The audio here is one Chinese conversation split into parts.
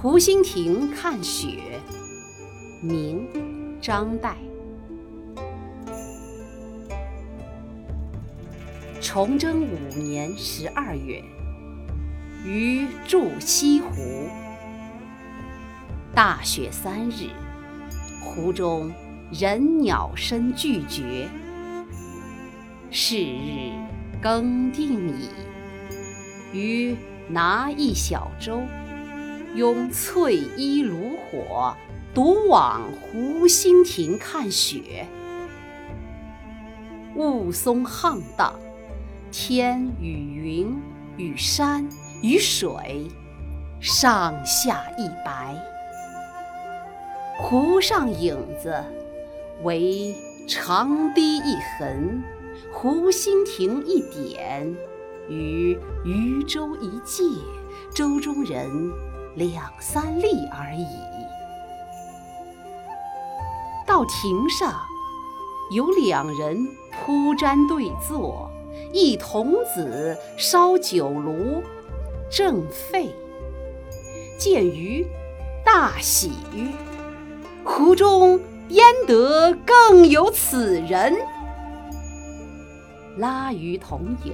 湖心亭看雪，明，张岱。崇祯五年十二月，余住西湖。大雪三日，湖中人鸟声俱绝。是日更定矣，余拿一小舟，拥翠衣炉火，独往湖心亭看雪。雾凇沆荡，天与云与山与水，上下一白。湖上影子，惟长堤一痕。湖心亭一点，与渔舟一芥，舟中人两三粒而已。到亭上，有两人铺毡对坐，一童子烧酒炉，正沸。见余，大喜曰：“湖中焉得更有此人？”拉余同饮，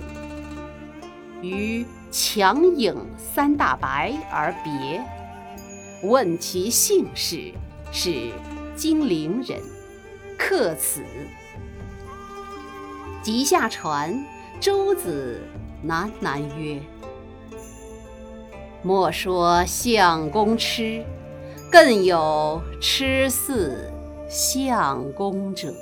于强饮三大白而别。问其姓氏，是金陵人，客此。即下船，舟子喃喃曰：“莫说相公痴，更有痴似相公者。”